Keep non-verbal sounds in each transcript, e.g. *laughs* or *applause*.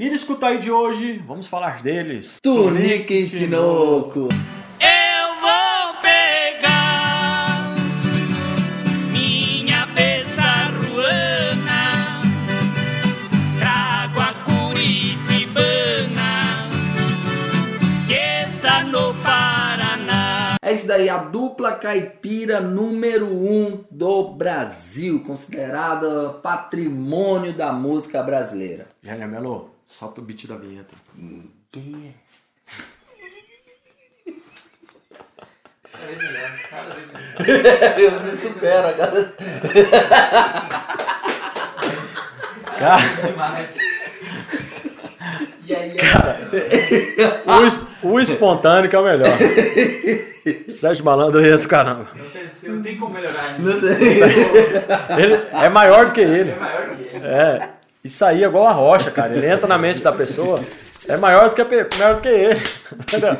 E no escutar de hoje, vamos falar deles. Tunique e Tinoco. Eu vou pegar minha ruana, trago a Curitibana, que está no Paraná. É isso daí, a dupla caipira número um do Brasil, considerada patrimônio da música brasileira. Jânia Melo, solta o beat da vinheta. Quem é? *laughs* Eu me supero, cara. Cara, E aí, o, es- o espontâneo que é o melhor. Sérgio Malandro aí é do caramba. eu pensei, não tem como melhorar ainda. Não tem- Ele é maior do que ele. É maior que ele. É. Isso aí é igual a rocha, cara. Ele entra na mente da pessoa. É maior do que, a maior do que ele. Entendeu?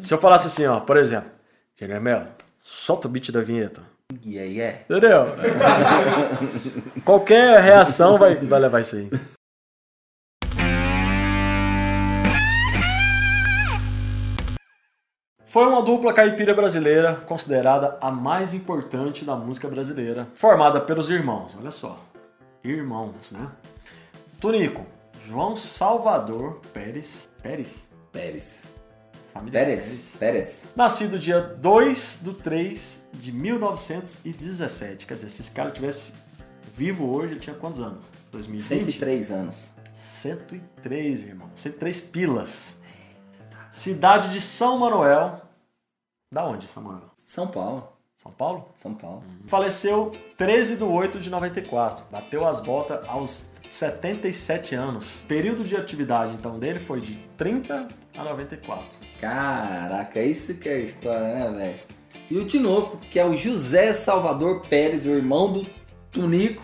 Se eu falasse assim, ó, por exemplo, Jânia Melo, solta o beat da vinheta. E aí é? Entendeu? Qualquer reação vai, vai levar isso aí. Foi uma dupla caipira brasileira, considerada a mais importante da música brasileira, formada pelos irmãos, olha só. Irmãos, né? Tunico, João Salvador Pérez. Pérez? Pérez. Família Pérez. Pérez. Nascido dia 2 de 3 de 1917. Quer dizer, se esse cara tivesse vivo hoje, ele tinha quantos anos? 2020? 103 anos. 103, irmão. 103 pilas. Cidade de São Manuel. Da onde, São Manuel? São Paulo. São Paulo? São Paulo. Faleceu 13 de 8 de 94. Bateu as botas aos 77 anos. Período de atividade, então, dele foi de 30 a 94. Caraca, isso que é história, né, velho? E o Tinoco, que é o José Salvador Pérez, o irmão do Tunico,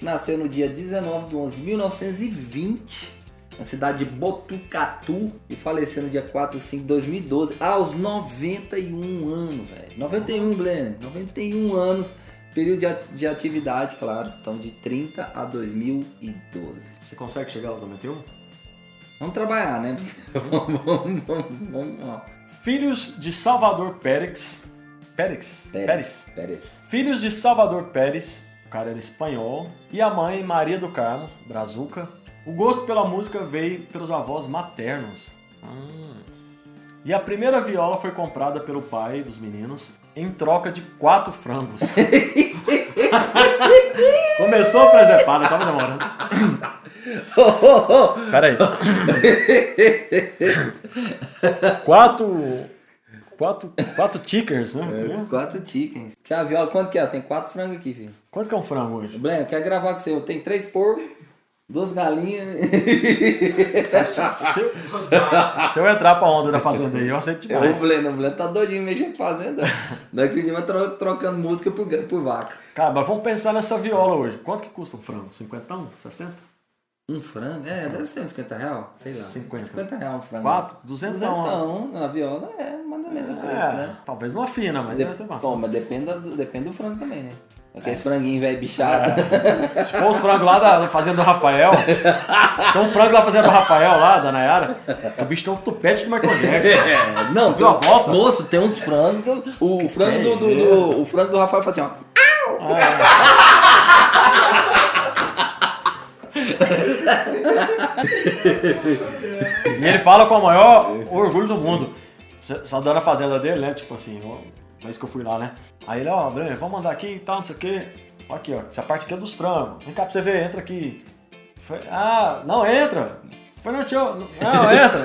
nasceu no dia 19 de 11 de 1920, na cidade de Botucatu, e faleceu no dia 4 de 5 de 2012, aos 91 anos, velho. 91, Glenn, 91 anos, período de, atividade, claro, então de 30 a 2012. Você consegue chegar aos 91? Vamos trabalhar, né? *laughs* vamos, vamos, vamos, vamos, ó. Filhos de Salvador Pérez. Pérez? Pérez. Pérez. Filhos de Salvador Pérez, o cara era espanhol, e a mãe Maria do Carmo, brazuca. O gosto pela música veio pelos avós maternos. Ah. E a primeira viola foi comprada pelo pai dos meninos em troca de quatro frangos. *laughs* Começou a presepada, tava demorando. *laughs* Pera aí. quatro, quatro, quatro chickens, né? Quatro chickens. Que a viola, quanto que é? Tem quatro frangos aqui, filho. Quanto que é um frango hoje? Bleno, quer gravar com você? Eu tenho três porcos, duas galinhas. Se eu, se eu entrar pra onda da fazenda aí, eu aceito o demais. Bleno, o Bleno tá doidinho mexendo com fazenda. Daqui a dia vai tro- trocando música por, por vaca. Cara, mas vamos pensar nessa viola hoje. Quanto que custa um frango? 50? 60? Um frango? É, deve ser uns 50 real, sei lá. 50. 50 real um frango. Quatro? Duzentão. Duzentão, a viola é mais ou menos o preço, É, né? talvez não afina, mas deve ser massa. Bom, mas depende do, depende do frango também, né? Aqueles franguinhos velho bichado. Se for os frangos lá da fazenda do Rafael, tem um frango da fazenda do Rafael lá, da Nayara, o bicho tem um tupete do Michael Jackson. É, não, Viu a volta? moço, tem uns frangos. O frango do, do, do- o frango do Rafael faz assim, ó. E ele fala com o maior orgulho do mundo. Saudando a fazenda dele, né? Tipo assim, ó, vez que eu fui lá, né? Aí ele, ó, Breno, vamos mandar aqui e tal, não sei o quê. Aqui, ó, essa parte aqui é dos frangos. Vem cá pra você ver, entra aqui. Foi, ah, não, entra. Foi no tio. Não, entra.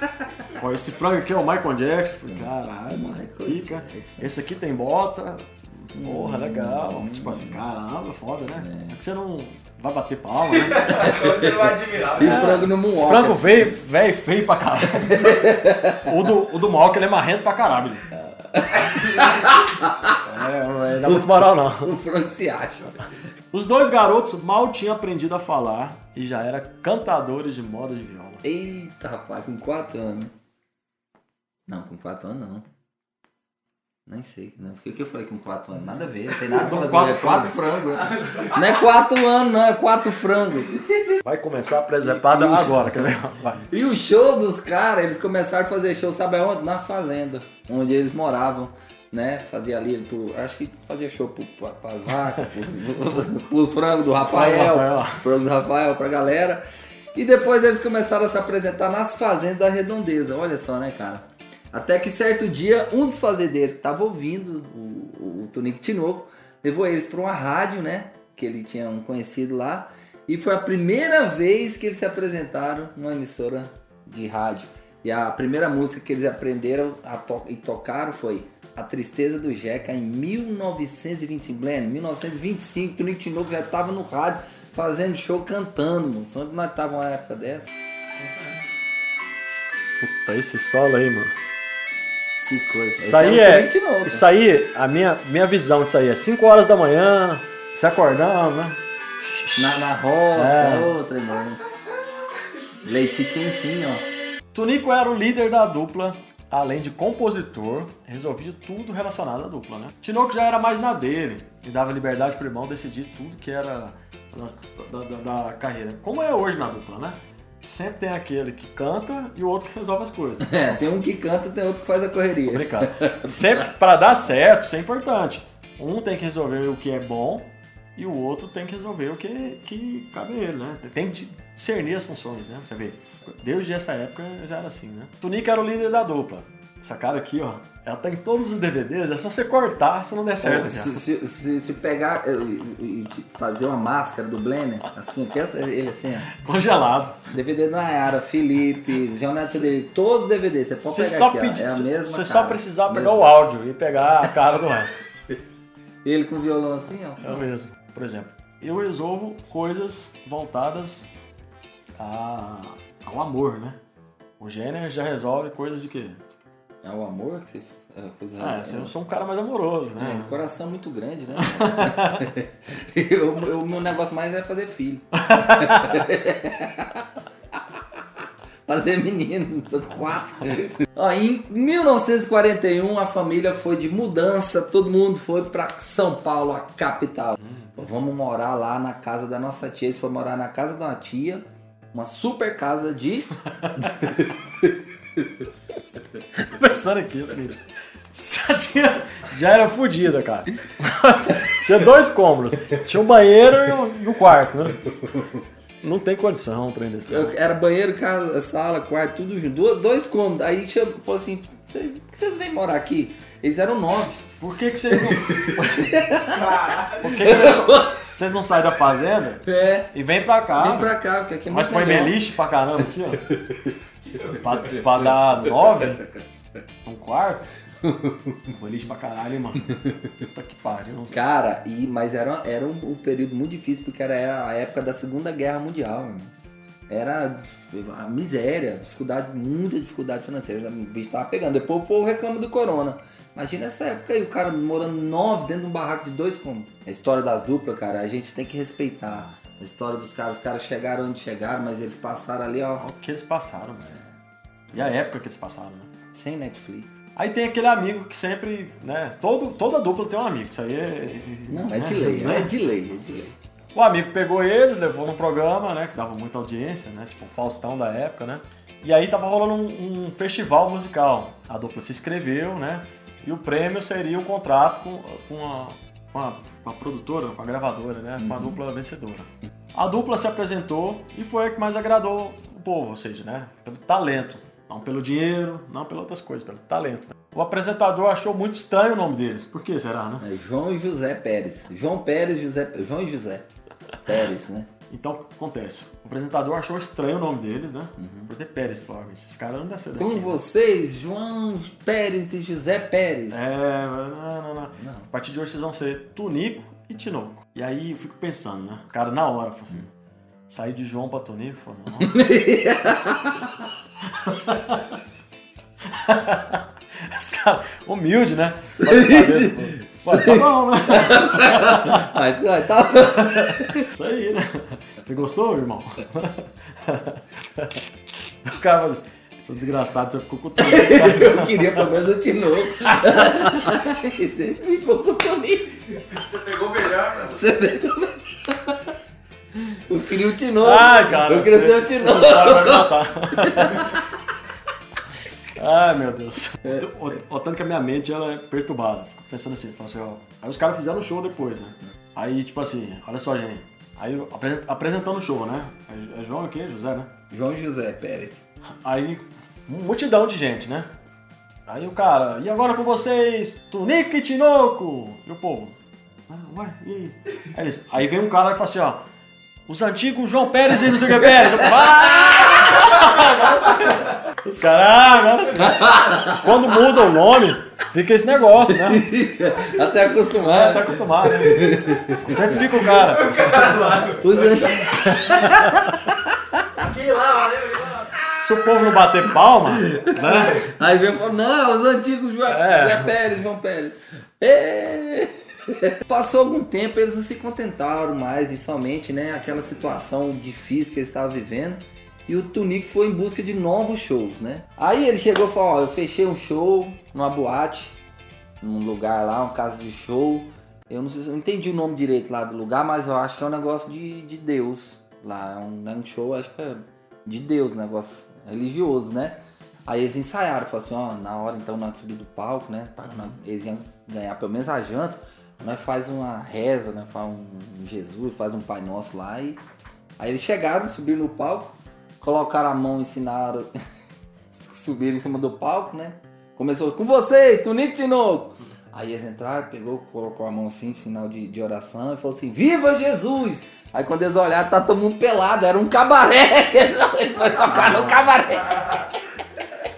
*laughs* Pô, esse frango aqui é o Michael Jackson. Falei, caralho, Michael pica. Jackson. Esse aqui tem bota. Porra, legal. Tipo assim, caramba, foda, né? É que você não vai bater palma, né? *laughs* Você vai admirar. E o frango no Esse muoca. frango veio, velho, feio pra caralho. o do, o do Malca, ele é marrento pra caralho. ele. É, não dá muito moral não. O frango se acha. Os dois garotos mal tinham aprendido a falar e já eram cantadores de moda de viola. Eita, rapaz, com 4 anos. Não, com 4 anos não. Nem sei, não. Por que que eu falei com 4 anos? Nada a ver, não tem nada a quatro é 4 frangos. Não é 4 anos, não, é 4 frangos. Vai começar a presepada agora, quer ver? E o show dos caras, eles começaram a fazer show, sabe aonde? Na fazenda, onde eles moravam, né? Fazia ali, pro, acho que fazia show pro, pra, pras vacas, pro, *laughs* pro frango do Rafael, Rafael. frango do Rafael pra galera. E depois eles começaram a se apresentar nas fazendas da redondeza, olha só, né, cara? Até que certo dia, um dos fazendeiros que tava ouvindo o, o Tonico Tinoco levou eles pra uma rádio, né? Que ele tinha um conhecido lá. E foi a primeira vez que eles se apresentaram numa emissora de rádio. E a primeira música que eles aprenderam to e tocaram foi A Tristeza do Jeca em 1925. Glenn, 1925, Tonico Tinoco já tava no rádio fazendo show cantando, mano. Só que nós tava uma época dessa. Puta, esse solo aí, mano. Que coisa. Isso aí é. o Tonico Tinoco. Isso aí, a minha, minha visão disso aí é 5 horas da manhã, se acordando, né? Na, na roça, É. outra, irmão. Leite quentinho, ó. Tunico era o líder da dupla, além de compositor, resolvia tudo relacionado à dupla, né? Tinoco já era mais na dele e dava liberdade pro irmão decidir tudo que era da, da- da carreira. Como é hoje na dupla, né? Sempre tem aquele que canta e o outro que resolve as coisas. *laughs* É, tem um que canta, tem outro que faz a correria. Obrigado. *laughs* Sempre, para dar certo, isso é importante. Um tem que resolver o que é bom e o outro tem que resolver o que, que cabe a ele, né? Tem que discernir as funções, né? Você vê, desde essa época já era assim, né? Tunico era o líder da dupla. Essa cara aqui, ó, ela tá em todos os DVDs, é só você cortar se não der certo. já. Se, se, se- se pegar e fazer uma máscara do Blender, assim, que essa, ele assim, ó. Congelado. DVD da Nayara, Felipe, João Neto dele, todos os DVDs, você pode pegar só, aqui, ó, pedir, é a mesma você só precisava pegar mesma. o áudio e pegar a cara do resto. *laughs* Ele com violão assim, ó. É o mesmo. Por exemplo, eu resolvo coisas voltadas a, ao amor, né? O Jenner já resolve coisas de quê? É o amor que você... É Ah, é, eu sou um cara mais amoroso, é, né? um coração muito grande, né? *laughs* eu, o meu negócio mais é fazer filho. *laughs* Fazer menino, tô quatro. Ó, em 1941 a família foi de mudança, todo mundo foi pra São Paulo, a capital. Vamos morar lá na casa da nossa tia. Eles foram morar na casa da uma tia, uma super casa de. *laughs* Pensando aqui, é o seguinte. Tia já era fodida, cara. *laughs* tinha dois cômodos. Tinha um banheiro e um, um quarto, né? Não tem condição desse. Eu- Era banheiro, casa, sala, quarto, tudo junto. Dois, cômodos. Aí chegou, falou assim: "Vocês- por que vocês vêm morar aqui? Eles eram nove. Por que, que vocês não. Por que, que vocês, não... vocês não saem da fazenda É. e vem pra cá? Vem pra cá, porque aqui é Mas põe melhor. beliche pra caramba aqui, ó. pra, pra dar nove, um quarto. Beliche pra caralho, hein, mano. Puta que pariu. não sei. Cara, e, mas era, era um, um período muito difícil, porque era a época da Segunda Guerra Mundial, irmão. Era a miséria, dificuldade, muita dificuldade financeira. O bicho tava pegando. Depois o povo reclama do corona. Imagina essa época aí, o cara morando nove dentro de um barraco de dois cômodos. A história das duplas, cara, a gente tem que respeitar. A história dos caras, os caras chegaram onde chegaram, mas eles passaram ali, ó, O que eles passaram, velho. E a época que eles passaram, né? sem Netflix. Aí tem aquele amigo que sempre, né? Todo, toda dupla tem um amigo. Isso aí é. Não, é de lei, é de lei, é de lei. O amigo pegou eles, levou num programa, né? Que dava muita audiência, né? Tipo o Faustão da época, né? E aí tava rolando um, um festival musical. A dupla se inscreveu, né? E o prêmio seria um contrato com, com, a, com, a, com a produtora, com a gravadora, né? Com a dupla vencedora. A dupla se apresentou e foi a que mais agradou o povo, ou seja, né? Pelo talento. Não pelo dinheiro, não pelas outras coisas, pelo talento. né? O apresentador achou muito estranho o nome deles. Por que será, né? É João José Pérez. João Pérez, José. João e José. Pérez, né? Então, o que acontece? O apresentador achou estranho o nome deles, né? Por ter Pérez, falou, "Ah, esses caras não devem ser daqui. Com vocês, João Pérez e José Pérez. É, não, não, não, A partir de hoje vocês vão ser Tunico e Tinoco. E aí eu fico pensando, né? O cara na hora falou assim, sair de João pra Tonico, falou, não. *laughs* *laughs* Os caras, *laughs* humilde, né? Cabeça, pô. Pô, tá bom, né? *laughs* Ai, ai, tá. Isso aí, né? Você gostou, irmão? O cara fala assim, Seu desgraçado, você ficou com o Tonico. *laughs* Eu queria pelo menos o Tinoco. Ficou com o Tonico. Você pegou o melhor, mano. Você como é? Eu queria o Tinoco. Ai, cara. Eu queria você- ser o Tinoco. você vai me matar. Ai, meu Deus. O, o tanto que a minha mente ela é perturbada. Fico pensando assim, falo assim, ó. Aí os caras fizeram o show depois, né? Aí, tipo assim, olha só, gente. Aí apresentando o show, né? É, é João o quê? José, né? João José Pérez. Aí, multidão de gente, né? Aí o cara, e agora com vocês, Tunico e Tinoco! E o povo, ah, ué, e aí? Aí, eles- aí vem um cara e fala assim, ó, os antigos João Pérez e não sei o que *laughs* Pérez. Eu "Ah!" Os caras, ah, sim. Quando muda o nome, fica esse negócio, né? *laughs* Até acostumado. Tá acostumado, né? Sempre fica o cara. Os antigos. Aquele lá. Se o povo não bater palma, né? Aí vem e fala, não, os antigos João É. José Pérez, João Pérez. É. Passou algum tempo, eles não se contentaram mais e somente, né, aquela situação difícil que eles estavam vivendo. E o Tunico foi em busca de novos shows, né? Aí ele chegou e falou, ó, eu fechei um show numa boate, num lugar lá, uma casa de show. Eu não, sei, eu não entendi o nome direito lá do lugar, mas eu acho que é um negócio de, de Deus. Lá é um, é um show, acho que é de Deus, um negócio religioso, né? Aí eles ensaiaram, falaram assim, ó, na hora então nós subir do palco, né? pra Eles iam ganhar pelo menos a janta, nós faz uma reza, né? Faz um Jesus, faz um Pai Nosso lá e. Aí eles chegaram, subiram no palco, colocaram a mão, ensinaram. *laughs* subiram em cima do palco, né? Começou com vocês, Tunico Tinoco. Aí eles entraram, pegou, colocou a mão assim, sinal de, de oração, e falou assim: Viva Jesus! Aí quando eles olharam, tá todo mundo pelado, era um cabaré, *laughs* que ele ele foi tocar no cabaré.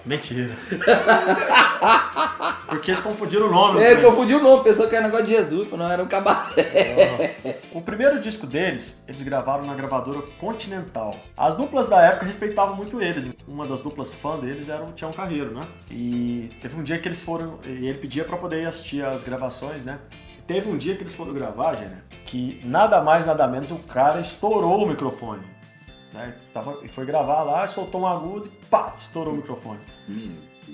Mentira. *laughs* Porque eles confundiram o nome. Né? confundiu o nome, pensou que era negócio de Jesus, não, era um cabaré. O primeiro disco deles, eles gravaram na gravadora Continental. As duplas da época respeitavam muito eles. Uma das duplas fã deles era o Tião Carreiro, né? E teve um dia que eles foram. E ele pedia pra poder ir assistir as gravações, né? Teve um dia que eles foram gravar, gente, que nada mais, nada menos, o cara estourou o microfone. Né? Tava, e foi gravar lá, soltou um agudo e pá, estourou o microfone.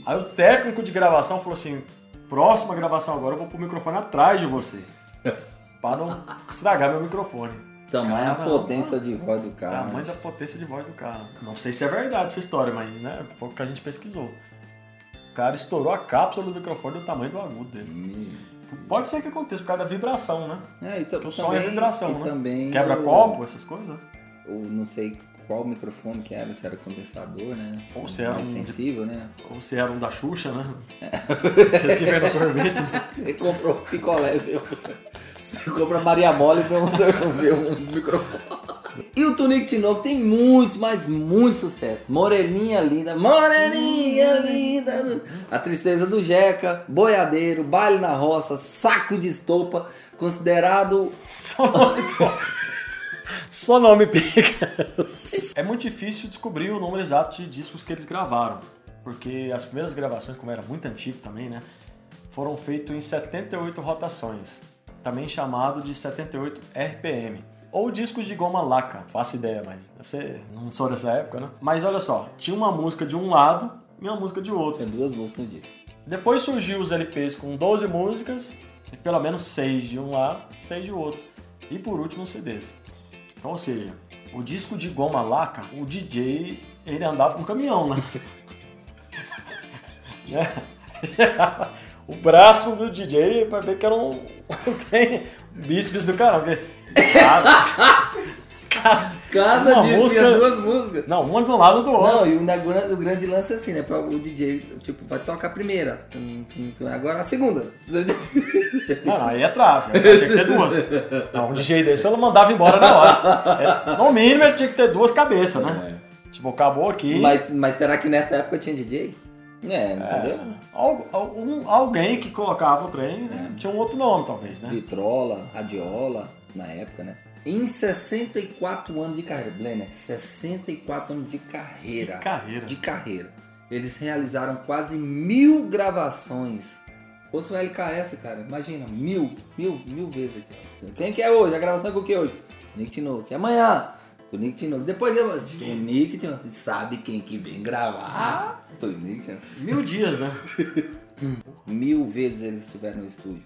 Aí o técnico de gravação falou assim: próxima gravação agora eu vou pôr o microfone atrás de você. *laughs* Pra não estragar meu microfone. Tamanha a Caramba. potência de voz do cara. Tamanho né? da potência de voz do cara. Não sei se é verdade essa história, mas né, foi o que a gente pesquisou. O cara estourou a cápsula do microfone do tamanho do agudo dele. Pode ser que aconteça por causa da vibração, né? É, e ta- Porque o som é vibração, né? Também Quebra o- copo, essas coisas. Ou não sei qual microfone que era, se era condensador, né? Ou se era Mais um- sensível, né? Ou se era um da Xuxa, né? É. Aqueles que no sorvete. né? *laughs* Você comprou picolé, viu? Você compra Maria Mole pra você ver um microfone. E o Tunico Tinoco tem muitos, mas muito sucesso. Moreninha linda, Moreninha linda. A tristeza do Jeca, boiadeiro, baile na roça, saco de estopa, considerado Só Só nome pica. É muito difícil descobrir o número exato de discos que eles gravaram. Porque as primeiras gravações, como era muito antigo também, né? Foram feitas em 78 rotações. Também chamado de 78 RPM. Ou discos de goma laca, faço ideia, mas deve ser, não sou dessa época, né? Mas olha só, tinha uma música de um lado e uma música de outro. tem duas músicas no disco. Depois surgiu os LPs com 12 músicas, e pelo menos 6 de um lado, 6 de outro. E por último os CDs. Então, ou seja, o disco de goma laca, o DJ, ele andava com caminhão, né? *laughs* O braço do DJ vai ver que era um, *laughs* um trem bíceps do caramba. porque, sabe? *laughs* Cada Uma disco música- tinha duas músicas. Não, uma de um lado do outro. Não, e o, grande lance é assim, né? O DJ, tipo, vai tocar a primeira. agora a segunda. *laughs* Não, não, aí é trave. Aí tinha que ter duas. Não, um DJ desse eu mandava embora na hora. É, no mínimo ele tinha que ter duas cabeças, né? Tipo, acabou aqui. Mas, mas será que nessa época tinha DJ? É, entendeu? Al- um- alguém que colocava o trem né, tinha um outro nome, talvez, né? Vitrola, radiola, na época, né? Em 64 anos de carreira, Blenner, 64 anos de carreira. De carreira. De carreira. Eles realizaram quase mil gravações. Fosse um LKS, cara, imagina, mil, mil, mil vezes aqui. Quem que é hoje? A gravação é com o que hoje? Nick Tinoco. Amanhã, Tonico Tinoco. Depois eu. Tonico Tinoco. Sabe quem que vem gravar? Tonico Tinoco. Mil dias, né? *laughs* Mil vezes eles estiveram no estúdio.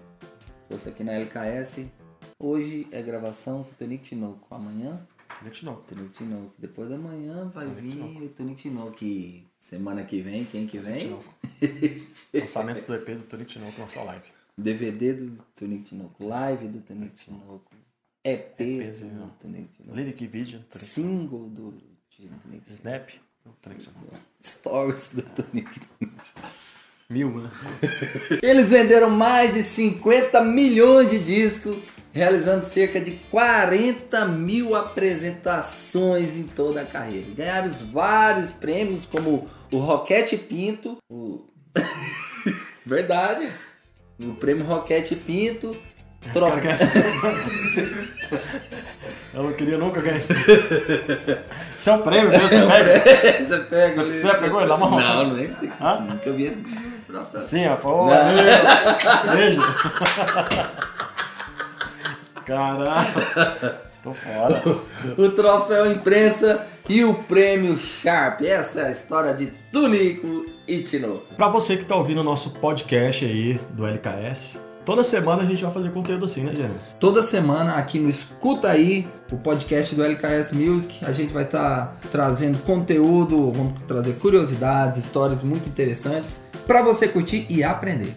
Fosse aqui na LKS. Hoje é gravação com o Tonico Tinoco. Amanhã, Gente, não. Tonico Tinoco. Depois da manhã vai vir o Tonico Tinoco. E semana que vem, quem que vem? Lançamento do EP do Tonico Tinoco na sua live. DVD do Tonico Tinoco. Live do Tonico Tinoco. EP EPzinho. do Tonico Tinoco. Lyric Video, Tonico Single do Tonico Tinoco. Snap, do Tonico Tinoco. Stories do Tonico Tinoco. Mil, né? Eles venderam mais de 50 milhões de discos, realizando cerca de 40 mil apresentações em toda a carreira. Ganharam vários prêmios, como o Roquete Pinto, o... *laughs* Verdade, o prêmio Roquete Pinto, troféu... esse Eu não queria nunca ganhar esse Isso é um prêmio mesmo, você pega. Você pega Você- você pegou ele na mão? Não, não nem sei. Hã? Nunca vi esse troféu. Sim, ó. Beijo. *laughs* Caralho. *laughs* Tô fora. o troféu imprensa e o prêmio Sharp. Essa é a história de Tunico e Tinoco. Pra você que tá ouvindo o nosso podcast aí do LKS, toda semana a gente vai fazer conteúdo assim, né, Gênero? Toda semana aqui no Escuta Aí, o podcast do LKS Music, a gente vai estar trazendo conteúdo, vamos trazer curiosidades, histórias muito interessantes para você curtir e aprender.